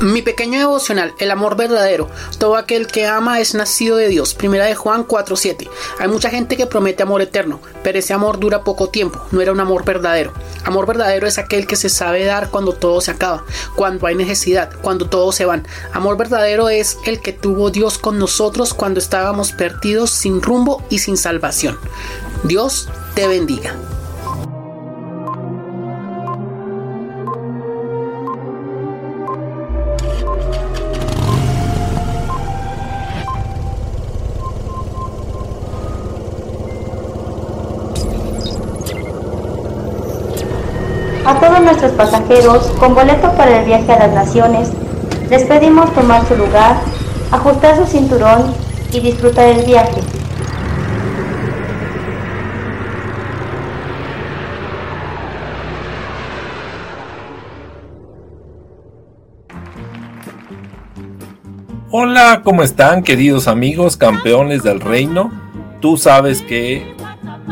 Mi pequeño devocional, el amor verdadero. Todo aquel que ama es nacido de Dios. Primera de Juan 4:7. Hay mucha gente que promete amor eterno, pero ese amor dura poco tiempo. No era un amor verdadero. Amor verdadero es aquel que se sabe dar cuando todo se acaba, cuando hay necesidad, cuando todos se van. Amor verdadero es el que tuvo Dios con nosotros cuando estábamos perdidos, sin rumbo y sin salvación. Dios te bendiga. Nuestros pasajeros con boleto para el viaje a las naciones, les pedimos tomar su lugar, ajustar su cinturón y disfrutar el viaje. Hola, ¿cómo están queridos amigos campeones del reino? Tú sabes que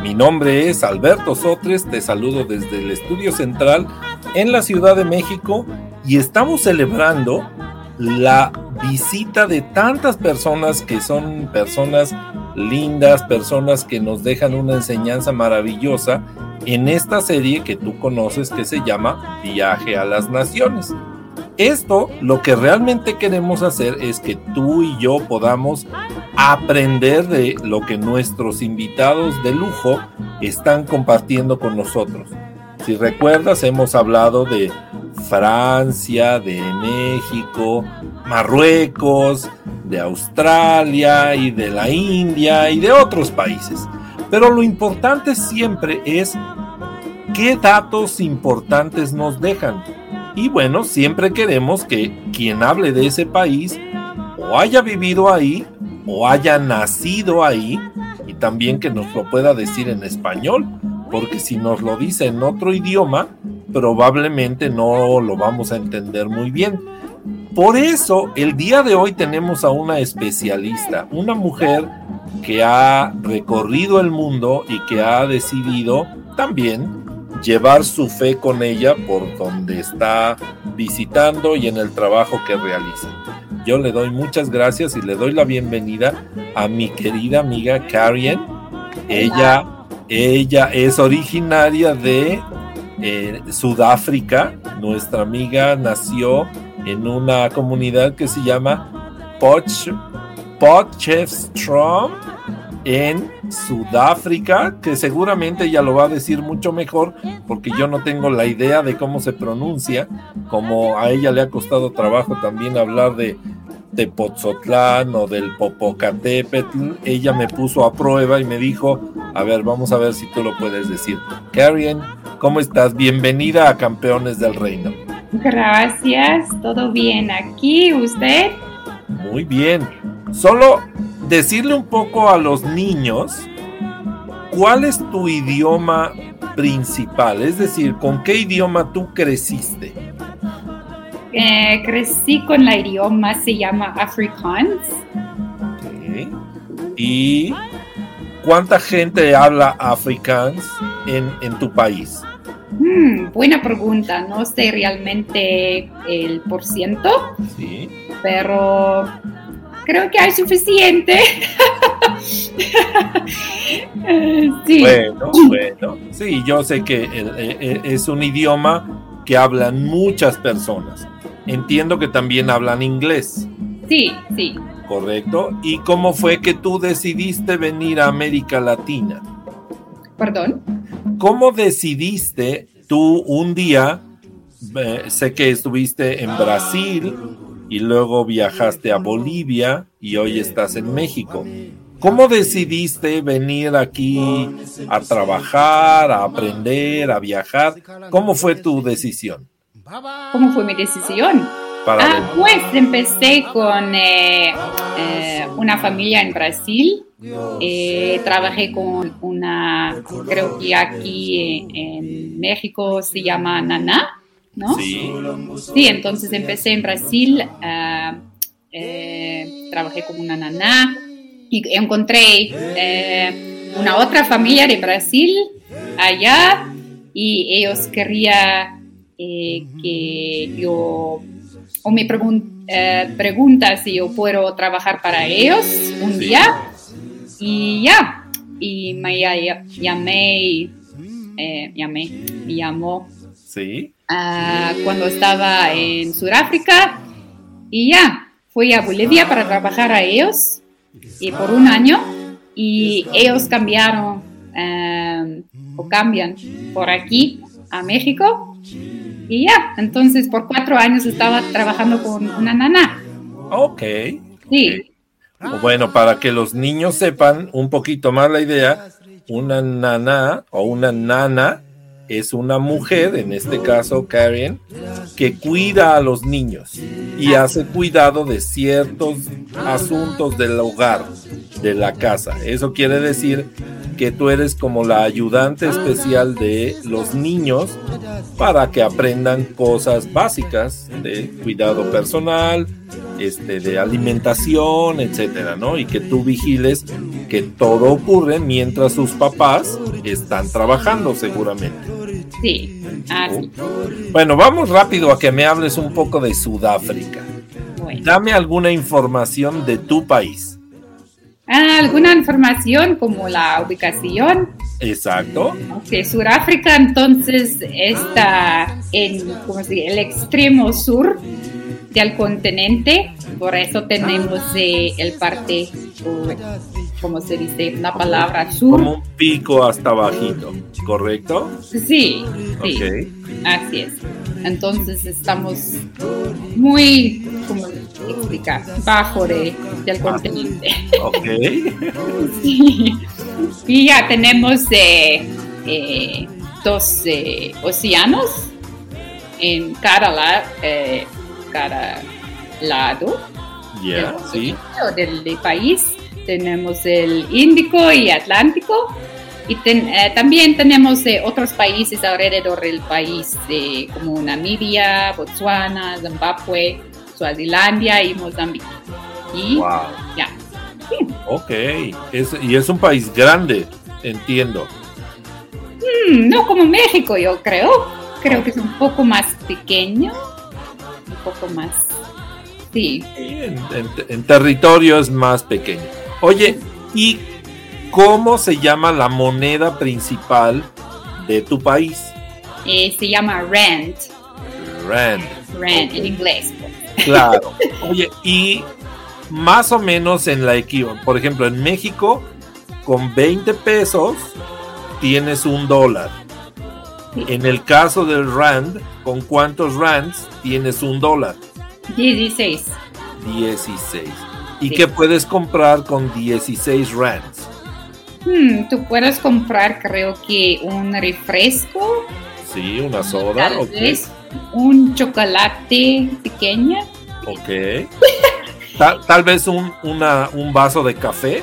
mi nombre es Alberto Sotres, te saludo desde el estudio central en la Ciudad de México y estamos celebrando la visita de tantas personas que son personas lindas, personas que nos dejan una enseñanza maravillosa en esta serie que tú conoces que se llama Viaje a las Naciones. Esto lo que realmente queremos hacer es que tú y yo podamos aprender de lo que nuestros invitados de lujo están compartiendo con nosotros. Si recuerdas, hemos hablado de Francia, de México, Marruecos, de Australia y de la India y de otros países. Pero lo importante siempre es qué datos importantes nos dejan. Y bueno, siempre queremos que quien hable de ese país o haya vivido ahí o haya nacido ahí y también que nos lo pueda decir en español, porque si nos lo dice en otro idioma, probablemente no lo vamos a entender muy bien. Por eso, el día de hoy tenemos a una especialista, una mujer que ha recorrido el mundo y que ha decidido también llevar su fe con ella por donde está visitando y en el trabajo que realiza. Yo le doy muchas gracias y le doy la bienvenida a mi querida amiga Karen. Ella, ella es originaria de eh, Sudáfrica. Nuestra amiga nació en una comunidad que se llama Potch, Potchefstroom en Sudáfrica, que seguramente ella lo va a decir mucho mejor, porque yo no tengo la idea de cómo se pronuncia, como a ella le ha costado trabajo también hablar de Tepoztlán o del Popocatépetl, ella me puso a prueba y me dijo, a ver, vamos a ver si tú lo puedes decir. Karen, ¿cómo estás? Bienvenida a Campeones del Reino. Gracias, todo bien aquí, ¿usted? Muy bien. Solo decirle un poco a los niños cuál es tu idioma principal, es decir, con qué idioma tú creciste. Eh, crecí con la idioma, se llama Afrikaans. Okay. ¿Y cuánta gente habla Afrikaans en, en tu país? Hmm, buena pregunta, no sé realmente el por ciento, Sí. pero creo que hay suficiente. Eh, sí. Bueno, bueno. Sí, yo sé que el- eh, eh, es un idioma que hablan muchas personas. Entiendo que también hablan inglés. Sí, sí. ¿Correcto? ¿Y cómo fue que tú decidiste venir a América Latina? ¿Perdón? ¿Cómo decidiste tú un día, eh, sé que estuviste en Brasil y luego viajaste a Bolivia y hoy estás en México? ¿Cómo decidiste venir aquí a trabajar, a aprender, a viajar? ¿Cómo fue tu decisión? ¿Cómo fue mi decisión? ah, pues empecé con eh, eh, una familia en Brasil. Eh, trabajé con una, creo que aquí en México se llama Nana, ¿no? Sí. Sí, entonces empecé en Brasil, ah, trabajé con una Nana y encontré una otra familia de Brasil allá y ellos querían que yo o me eh, pregunta si yo puedo trabajar para ellos un día y ya, y me llamé, eh, llamé, me llamó ¿Sí? Ah, cuando estaba en Sudáfrica y ya, fui a Bolivia para trabajar a ellos y por un año y ellos cambiaron eh, o cambian por aquí a México y ya, entonces por cuatro años estaba trabajando con una nana. Ok. Sí. Bueno, para que los niños sepan un poquito más la idea, una nana o una nana es una mujer, en este caso Karen, que cuida a los niños y hace cuidado de ciertos asuntos del hogar, de la casa. Eso quiere decir que tú eres como la ayudante especial de los niños para que aprendan cosas básicas de cuidado personal, este, de alimentación, etcétera, ¿no? Y que tú vigiles que todo ocurre mientras sus papás están trabajando, seguramente. Sí, así. Bueno, vamos rápido a que me hables un poco de Sudáfrica. Dame alguna información de tu país. Ah, alguna información como la ubicación. Exacto. Ok, Sudáfrica entonces está en el extremo sur del continente, por eso tenemos eh, el parte, como se dice, una palabra sur. Como un pico hasta bajito, ¿correcto? Sí, sí, así es. Entonces estamos muy, como explicar, bajo de, del continente. Ok. sí. Y ya tenemos eh, eh, dos eh, océanos en cada, la, cada lado del, del, país. Tenemos el Índico y Atlántico. Y también tenemos otros países alrededor del país, como Namibia, Botswana, Zimbabue, Suazilandia y Mozambique. Y wow. ya. Ok, y es un país grande, entiendo. Mm, no como México, yo creo. Creo que es un poco más pequeño. Poco más. Sí. En, territorio es más pequeño. Oye, ¿y cómo se llama la moneda principal de tu país? Eh, se llama Rand. Rand. Rand, en inglés. Claro. Oye, y más o menos en la equivalente, por ejemplo, en México, con 20 pesos tienes un dólar. En el caso del Rand, ¿con cuántos Rands tienes un dólar? 16. 16. ¿Y qué puedes comprar con 16 Rands? Hmm, tú puedes comprar, creo que un refresco. Sí, una soda. Tal vez un chocolate pequeño. Ok. tal, vez un, un vaso de café.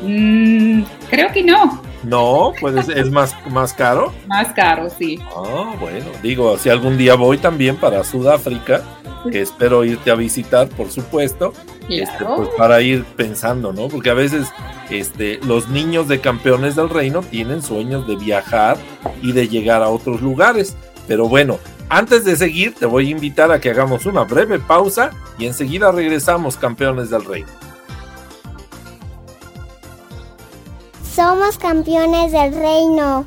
Mm, creo que no. No, pues es más, más caro. Más caro, sí. Ah, bueno, digo, si algún día voy también para Sudáfrica, que espero irte a visitar, por supuesto, este, pues para ir pensando, ¿no? Porque a veces este, los niños de campeones del reino tienen sueños de viajar y de llegar a otros lugares. Pero bueno, antes de seguir, te voy a invitar a que hagamos una breve pausa y enseguida regresamos, campeones del reino. Somos campeones del reino.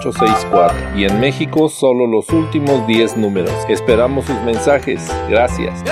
y en México solo los últimos 10 números. Esperamos sus mensajes. Gracias.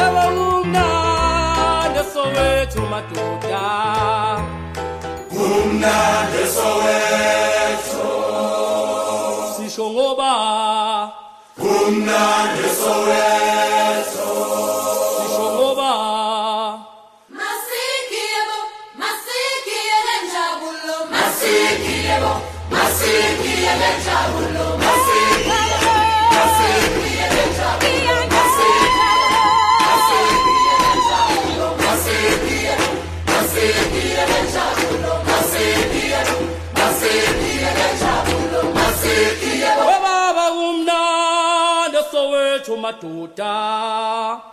da.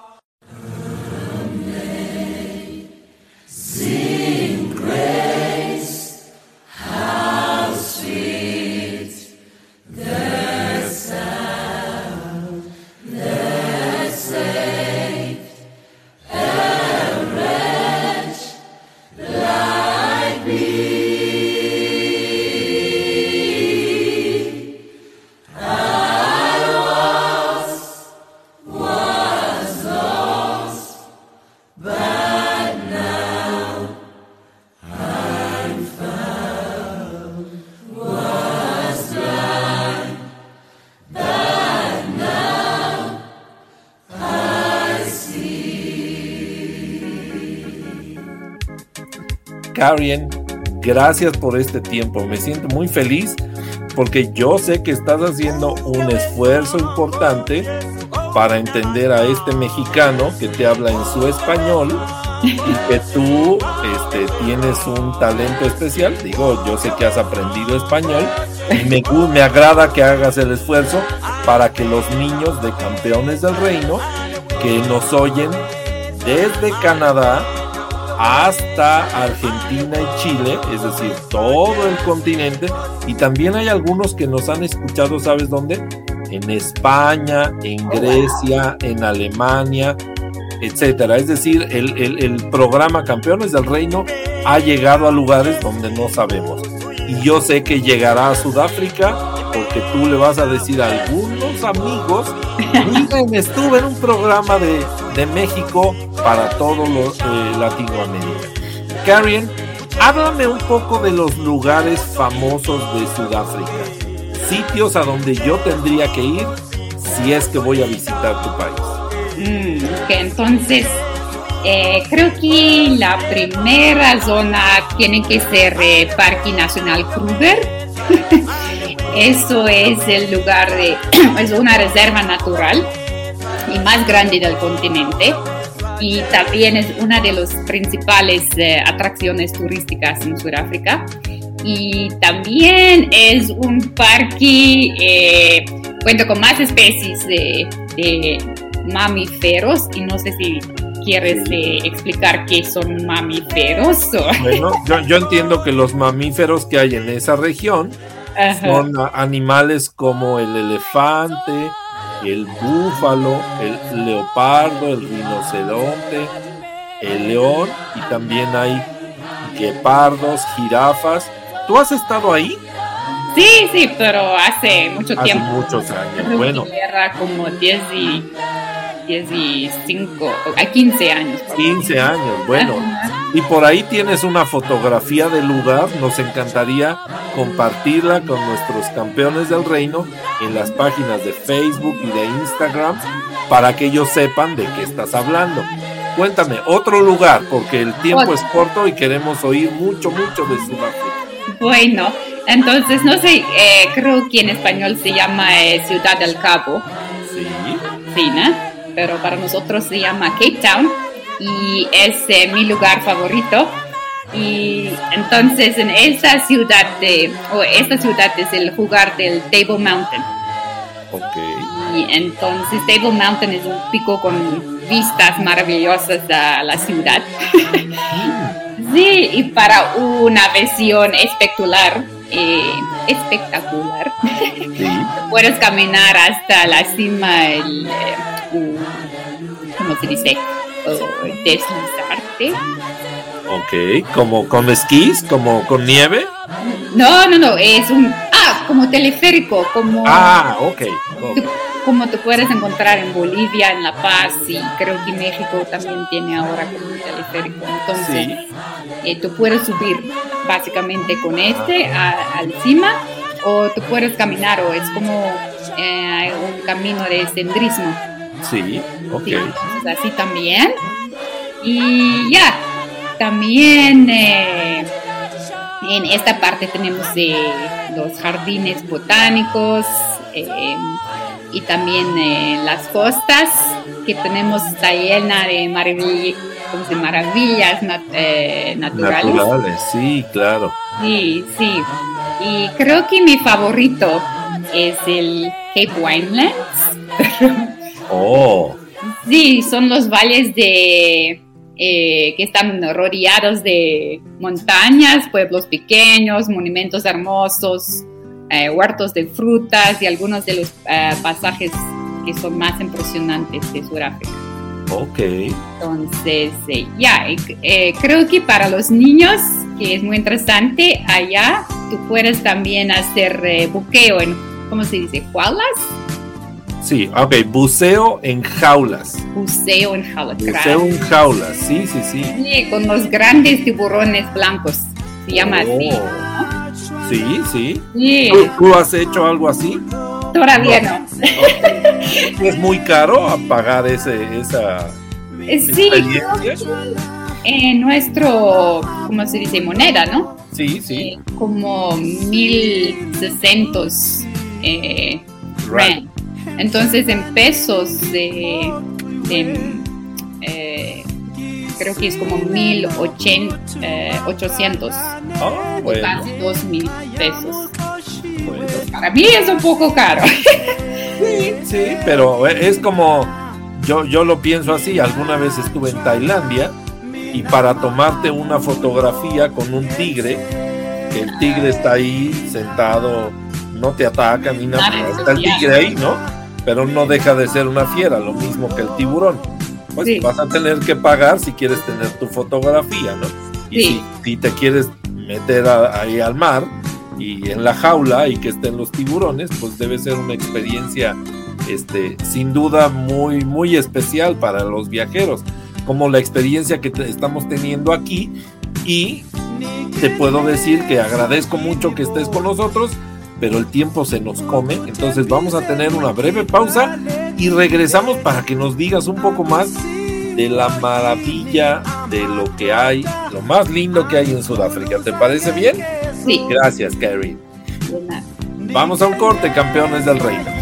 Amen. Sing grace. Karen, gracias por este tiempo. Me siento muy feliz porque yo sé que estás haciendo un esfuerzo importante para entender a este mexicano que te habla en su español y que tú este, tienes un talento especial. Digo, yo sé que has aprendido español y me agrada que hagas el esfuerzo para que los niños de campeones del reino que nos oyen desde Canadá hasta Argentina y Chile, es decir, todo el continente. Y también hay algunos que nos han escuchado, ¿sabes dónde? En España, en Grecia, en Alemania, etcétera. Es decir, el, el- el programa Campeones del Reino ha llegado a lugares donde no sabemos. Y yo sé que llegará a Sudáfrica porque tú le vas a decir a algunos amigos, miren, estuve en un programa de, de México para todo lo, eh, Latinoamérica. Karen, háblame un poco de los lugares famosos de Sudáfrica, sitios a donde yo tendría que ir si es que voy a visitar tu país. Mm, entonces eh, creo que la primera zona tiene que ser eh, Parque Nacional Kruger. Eso es el lugar de, es una reserva natural y más grande del continente y también es una de las principales eh, atracciones turísticas en Sudáfrica. Y también es un parque, eh, cuenta con más especies de, de mamíferos y no sé si quieres eh, explicar qué son mamíferos. o- Bueno, yo, yo entiendo que los mamíferos que hay en esa región Ajá. son animales como el elefante, el búfalo, el leopardo, el rinoceronte, el león y también hay guepardos, jirafas. ¿Tú has estado ahí? Sí, sí, pero hace mucho Hace tiempo. muchos años. Bueno, que era como 10 y, 10 y 5, a 15 años. 15 años, bueno. Y por ahí tienes una fotografía del lugar, nos encantaría compartirla con nuestros campeones del reino en las páginas de Facebook y de Instagram para que ellos sepan de qué estás hablando. Cuéntame, otro lugar, porque el tiempo es corto y queremos oír mucho, mucho de Sudáfrica. Bueno, entonces no sé, eh, creo que en español se llama eh, Ciudad del Cabo. Sí. Sí, ¿no? Pero para nosotros se llama Cape Town y es eh, mi lugar favorito. Y entonces en esa ciudad de, o esta ciudad es el lugar del Table Mountain. Ok. Y entonces Table Mountain es un pico con vistas maravillosas a la ciudad. sí, y para una visión espectacular, eh, espectacular, Sí. puedes caminar hasta la cima, el, ¿cómo se dice? O deslizarte. Ok. Como con esquís, como con nieve. No, no, no, es un, ah, como teleférico, como... Ah, ok. ok. como te puedes encontrar en Bolivia, en La Paz y creo que México también tiene ahora como un teleférico. Entonces, Sí. eh, tú puedes subir básicamente con este al cima o tú puedes caminar o es como eh, un camino de senderismo. Sí, ok. Sí, entonces así también. Y ya, también eh, en esta parte tenemos eh, los jardines botánicos eh, y también eh, las costas que tenemos está llena de maravillas nat- eh, naturales. Naturales, sí, claro. Sí, sí. Y creo que mi favorito es el Cape Winelands. Oh, Sí, son los valles de eh, que están rodeados de montañas, pueblos pequeños, monumentos hermosos, eh, huertos de frutas y algunos de los eh, pasajes que son más impresionantes de Sudáfrica. ok. Entonces, eh, ya, eh, eh, creo que para los niños, que es muy interesante, allá tú puedes también hacer buqueo en, ¿cómo se dice? ¿Jaulas? Sí, ok. Buceo en jaulas. Buceo en jaulas. Buceo en jaulas, sí, sí, sí. Sí, con los grandes tiburones blancos. Se llama así. Oh. Sí, sí. Sí, ¿Tú, tú has hecho algo así? todavía no. Es muy caro pagar ese, esa Eh, Sí, en nuestro, ¿cómo se dice? Moneda, ¿no? Sí, sí. Eh, como 1600 eh, rand. Entonces, en pesos de, de, eh, creo que es como 1800 Ah, o bueno, casi 2000 pesos. bueno. Para mí es un poco caro. Sí, pero es como yo, yo lo pienso así. Alguna vez estuve en Tailandia y para tomarte una fotografía con un tigre, que el tigre está ahí sentado, no te ataca ni nada, está el tigre ahí, ¿no? Pero no deja de ser una fiera, lo mismo que el tiburón. Pues Sí. vas a tener que pagar si quieres tener tu fotografía, ¿no? Y Sí. si, si te quieres meter a- ahí al mar y en la jaula y que estén los tiburones, pues debe ser una experiencia este, sin duda muy, muy especial para los viajeros, como la experiencia que te- estamos teniendo aquí. Y te puedo decir que agradezco mucho que estés con nosotros, pero el tiempo se nos come, entonces vamos a tener una breve pausa y regresamos para que nos digas un poco más de la maravilla de lo que hay, lo más lindo que hay en Sudáfrica. ¿Te parece bien? Sí, Gracias, Karen. Vamos a un corte, campeones del reino.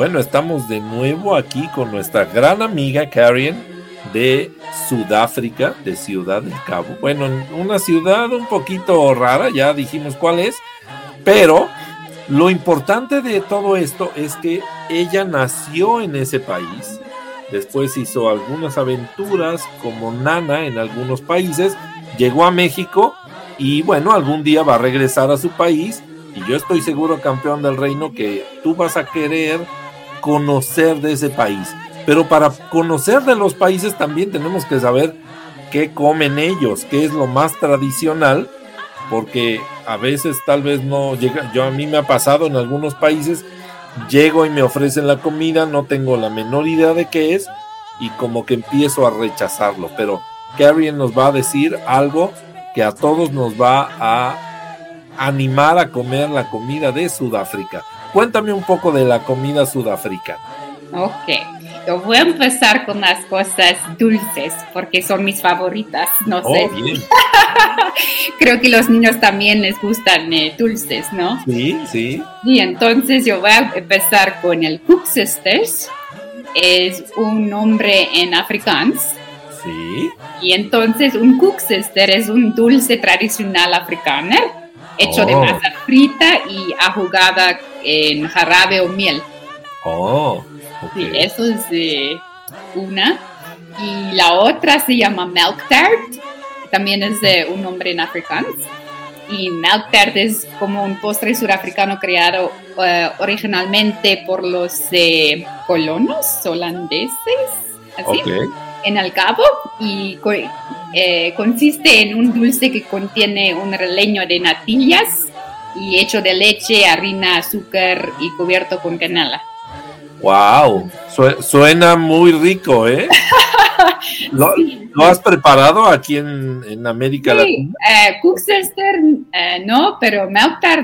Bueno, estamos de nuevo aquí con nuestra gran amiga Karen de Sudáfrica, de Ciudad del Cabo. Bueno, en una ciudad un poquito rara, ya dijimos cuál es, pero lo importante de todo esto es que ella nació en ese país, después hizo algunas aventuras como nana en algunos países, llegó a México y bueno, algún día va a regresar a su país Y yo estoy seguro, campeón del reino, que tú vas a querer conocer de ese país. Pero para conocer de los países también tenemos que saber qué comen ellos, qué es lo más tradicional, porque a veces tal vez no llega, yo a mí me ha pasado en algunos países, llego y me ofrecen la comida, no tengo la menor idea de qué es y como que empiezo a rechazarlo, pero Carrie nos va a decir algo que a todos nos va a animar a comer la comida de Sudáfrica. Cuéntame un poco de la comida sudafricana. Ok. Yo voy a empezar con las cosas dulces porque son mis favoritas. No Oh, sé. bien. Creo que los niños también les gustan eh, dulces, ¿no? Sí, sí. Y entonces yo voy a empezar con el Koeksisters. Es un nombre en afrikaans. Sí. Y entonces un Koeksister es un dulce tradicional africano hecho de Oh. masa frita y ajugada en jarabe o miel. Oh, ok. Sí, eso es eh, una. Y la otra se llama Milk Tart. También es de un nombre en afrikaans. Y Milk Tart es como un postre surafricano creado eh, originalmente por los eh, colonos holandeses. Así Ok. En el cabo y eh, consiste en un dulce que contiene un releño de natillas y hecho de leche, harina, azúcar y cubierto con canela. Wow, Sue- suena muy rico, ¿eh? ¿Lo, lo has preparado aquí en, en América Sí, Latina? eh, Koeksester, eh, no, pero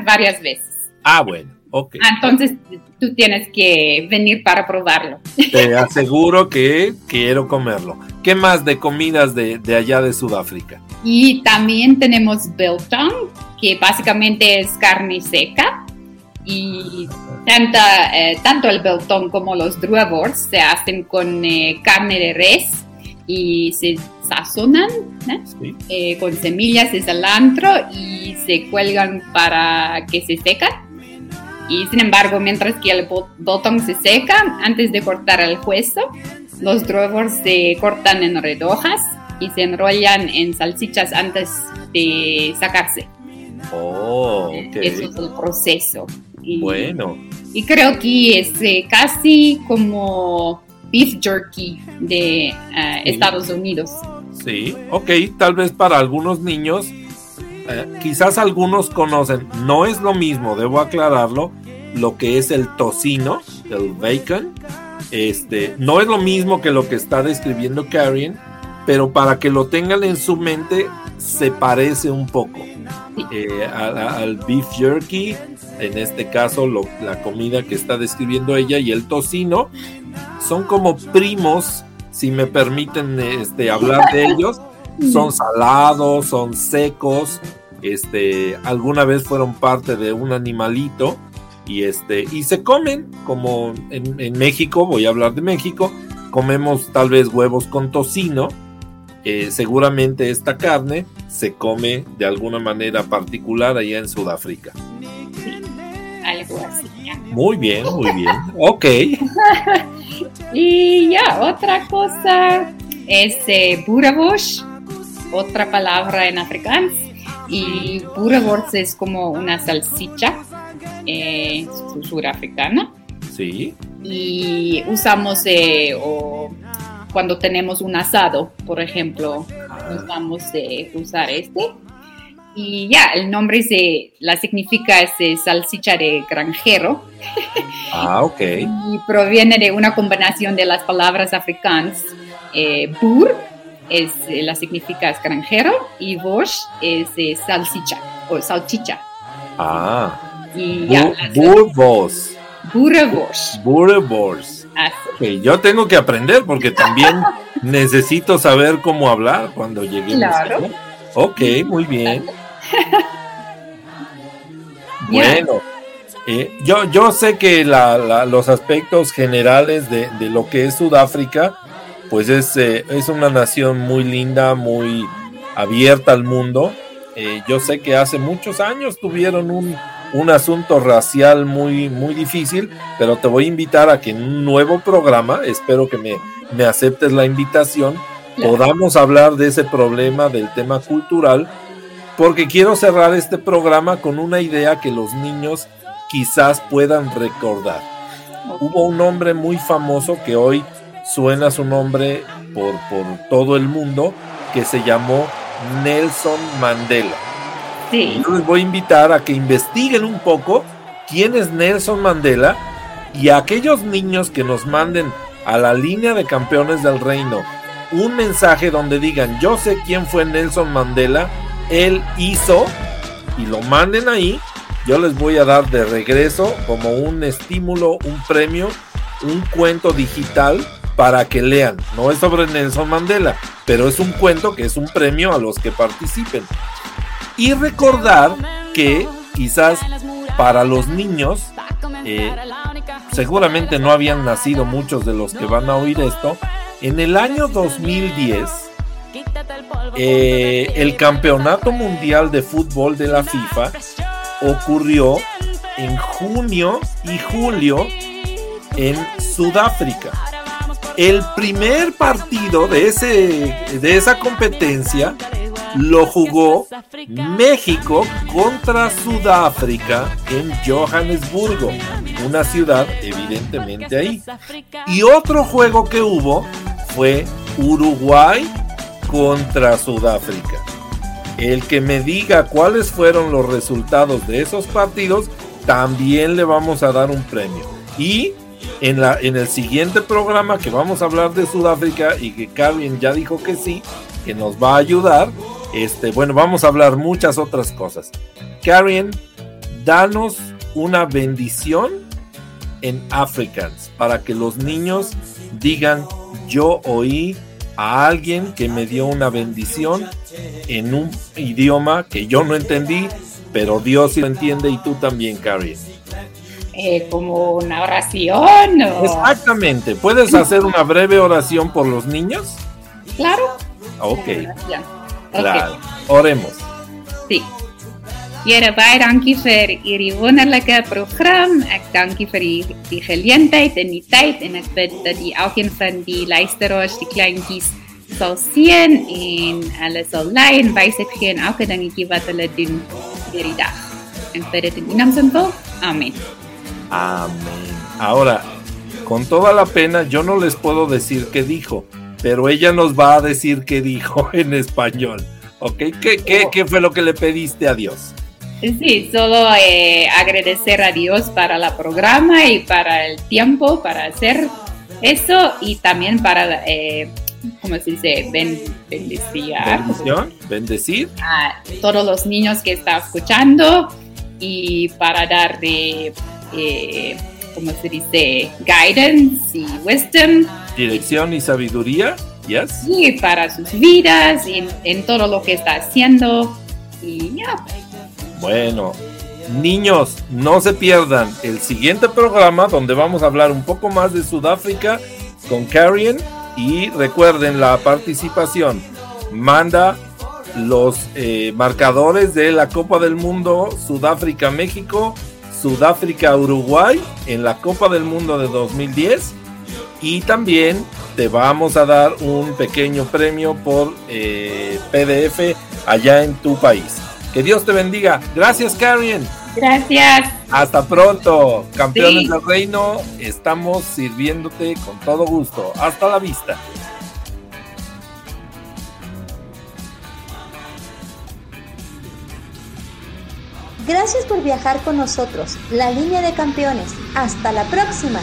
varias veces. Ah, bueno, ok. Ah, Entonces tú tienes que venir para probarlo. Te aseguro que quiero comerlo. ¿Qué más de comidas de, de allá de Sudáfrica? Y también tenemos biltong, que básicamente es carne seca. Y tanta, eh, tanto el biltong como los druivors se hacen con eh, carne de res y se sazonan. Sí. Eh, con semillas de cilantro y se cuelgan para que se secan. Y sin embargo, mientras que el bo- biltong se seca, antes de cortar el hueso, los druivors se cortan en redojas y se enrollan en salchichas antes de sacarse. Oh, ok. Eso es el proceso. Y, Bueno, y creo que es eh, casi como beef jerky de eh, Estados Unidos. sí, ok, tal vez para algunos niños, eh, quizás algunos conocen, no es lo mismo, debo aclararlo, lo que es el tocino, el bacon, este, no es lo mismo que lo que está describiendo Karen, pero para que lo tengan en su mente, se parece un poco eh, al beef jerky, en este caso la comida que está describiendo ella y el tocino, son como primos, si me permiten este, hablar de ellos, son salados, son secos, este, alguna vez fueron parte de un animalito y este, y se comen, como en, en México, voy a hablar de México, comemos tal vez huevos con tocino, eh, seguramente esta carne se come de alguna manera particular allá en Sudáfrica. Algo así. ya. Muy bien, muy bien. Ok. Y ya, otra cosa es eh, boerewors, otra palabra en afrikaans. Y boerewors es como una salchicha eh, su- surafricana. Sí. Y usamos eh, o cuando tenemos un asado, por ejemplo, nos vamos a usar este. Y ya, el nombre se, la significa es eh, salchicha de granjero Ah, ok. y proviene de una combinación de las palabras africanas. Eh, boer es, eh, la significa es granjero y bosch es eh, salchicha o salchicha. Ah. Y ya, Bu- Burvos. boerewors. Burvos. Así. Ok, yo tengo que aprender porque también necesito saber cómo hablar cuando lleguemos. Claro. Ok, muy bien. Bueno, eh, yo, yo sé que la- la- los aspectos generales de, de lo que es Sudáfrica, pues es, eh, es una nación muy linda, muy abierta al mundo. Eh, yo sé que hace muchos años tuvieron un, un asunto racial muy, muy difícil, pero te voy a invitar a que en un nuevo programa, espero que me, me aceptes la invitación, Claro. podamos hablar de ese problema, del tema cultural, porque quiero cerrar este programa con una idea que los niños quizás puedan recordar. Hubo un hombre muy famoso que hoy suena su nombre por, por todo el mundo, que se llamó Nelson Mandela. Sí. Yo les voy a invitar a que investiguen un poco quién es Nelson Mandela y a aquellos niños que nos manden a la línea de campeones del reino un mensaje donde digan yo sé quién fue Nelson Mandela, él hizo y lo manden ahí, yo les voy a dar de regreso como un estímulo, un premio, un cuento digital para que lean. No es sobre Nelson Mandela, pero es un cuento que es un premio a los que participen. Y recordar que quizás para los niños, eh, seguramente no habían nacido muchos de los que van a oír esto, en el año 2010, eh, el Campeonato Mundial de Fútbol de la FIFA ocurrió en junio y julio en Sudáfrica. El primer partido de, ese, de esa competencia lo jugó México contra Sudáfrica en Johannesburgo, una ciudad evidentemente ahí. Y otro juego que hubo fue Uruguay contra Sudáfrica. El que me diga cuáles fueron los resultados de esos partidos, también le vamos a dar un premio. Y en, la, en el siguiente programa que vamos a hablar de Sudáfrica y que Carmen ya dijo que sí, que nos va a ayudar, este, bueno, vamos a hablar muchas otras cosas. Karen, danos una bendición en Afrikaans para que los niños digan, yo oí a alguien que me dio una bendición en un idioma que yo no entendí, pero Dios sí lo entiende y tú también, Karen. Eh, como una oración. O... Exactamente. ¿Puedes hacer una breve oración por los niños? Claro. Ok. Klaar. Oké. Oremos. Sí. Hierdie wonderlike program. Ek dankie vir die, die geleentheid en die tyd en ek bid dat die elkeen van die luisteraars, die kleintjies sal en hulle sal lei en wysheid gee in elke dingetjie wat hulle doen deur die dag. En dit in naam. Amen. Amén. Ahora, con toda la pena, yo no les puedo decir qué dijo, pero ella nos va a decir qué dijo en español. ¿Ok? ¿Qué, qué, qué fue lo que le pediste a Dios? Sí, solo eh, agradecer a Dios para el programa y para el tiempo para hacer eso y también para, eh, ¿cómo se dice? Ben, bendecir Bendición, bendecir. a todos los niños que están escuchando y para dar, eh, ¿cómo se dice? Guidance y wisdom Dirección y sabiduría. Yes. y para sus vidas y en, en todo lo que está haciendo. Y ya, Bueno, niños, no se pierdan el siguiente programa donde vamos a hablar un poco más de Sudáfrica con Karen y recuerden la participación. Manda los eh, marcadores de la Copa del Mundo Sudáfrica-México, Sudáfrica-Uruguay en la Copa del Mundo de 2010 y también te vamos a dar un pequeño premio por eh, PDF allá en tu país. Que Dios te bendiga. Gracias, Karen. gracias. Hasta pronto, campeones Sí. del reino. Estamos sirviéndote con todo gusto. Hasta la vista. Gracias por viajar con nosotros. La línea de campeones. Hasta la próxima.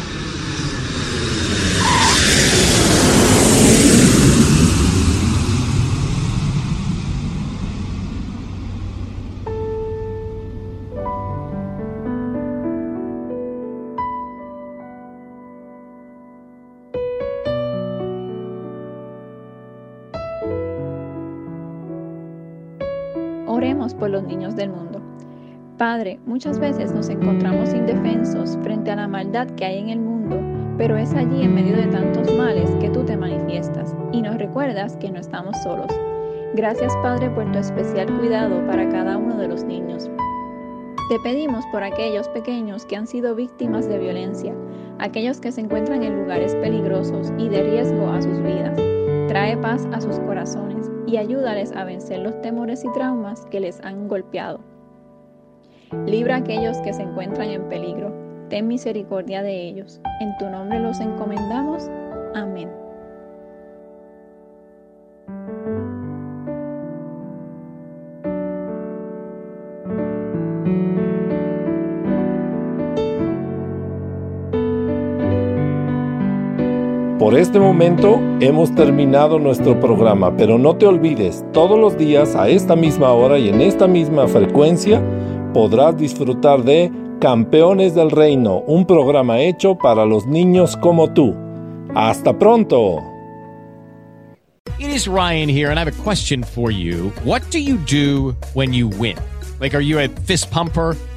Oremos por los niños del mundo. Padre, muchas veces nos encontramos indefensos frente a la maldad que hay en el mundo, pero es allí en medio de tantos males que tú te manifiestas y nos recuerdas que no estamos solos. Gracias Padre por tu especial cuidado para cada uno de los niños. Te pedimos por aquellos pequeños que han sido víctimas de violencia, aquellos que se encuentran en lugares peligrosos y de riesgo a sus vidas. trae paz a sus corazones y ayúdales a vencer los temores y traumas que les han golpeado. Libra a aquellos que se encuentran en peligro. Ten misericordia de ellos. En tu nombre los encomendamos. Amén. Por este momento hemos terminado nuestro programa, pero no te olvides, todos los días a esta misma hora y en esta misma frecuencia podrás disfrutar de Campeones del Reino, un programa hecho para los niños como tú. Hasta pronto. It is Ryan here and I have a question for you. What do you do when you win? Like are you a fist pumper?